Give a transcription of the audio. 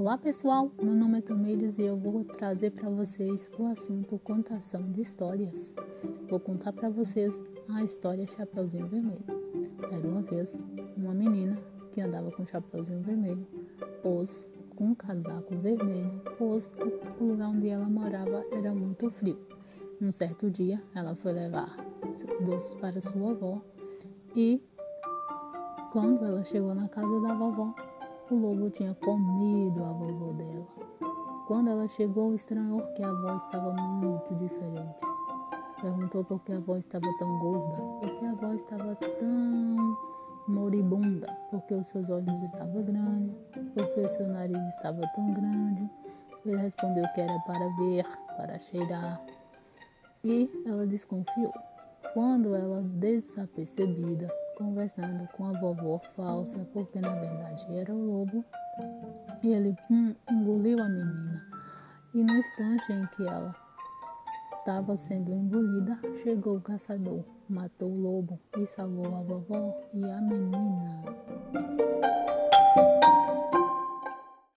Olá pessoal, meu nome é Tamires e eu vou trazer para vocês o assunto contação de histórias. Vou contar para vocês a história Chapeuzinho Vermelho. Era uma vez uma menina que andava com Chapeuzinho Vermelho, pôs com um casaco vermelho, pois o lugar onde ela morava era muito frio. Um certo dia, ela foi levar doces para sua avó e quando ela chegou na casa da vovó, o lobo tinha comido a vovó dela. Quando ela chegou, estranhou que a avó estava muito diferente. Perguntou por que a avó estava tão gorda, por que a avó estava tão moribunda, porque os seus olhos estavam grandes, porque seu nariz estava tão grande. Ele respondeu que era para ver, para cheirar. E ela desconfiou. Quando ela, desapercebida, conversando com a vovó falsa, porque na verdade era o lobo, e ele hum, engoliu a menina. E no instante em que ela estava sendo engolida, chegou o caçador, matou o lobo e salvou a vovó.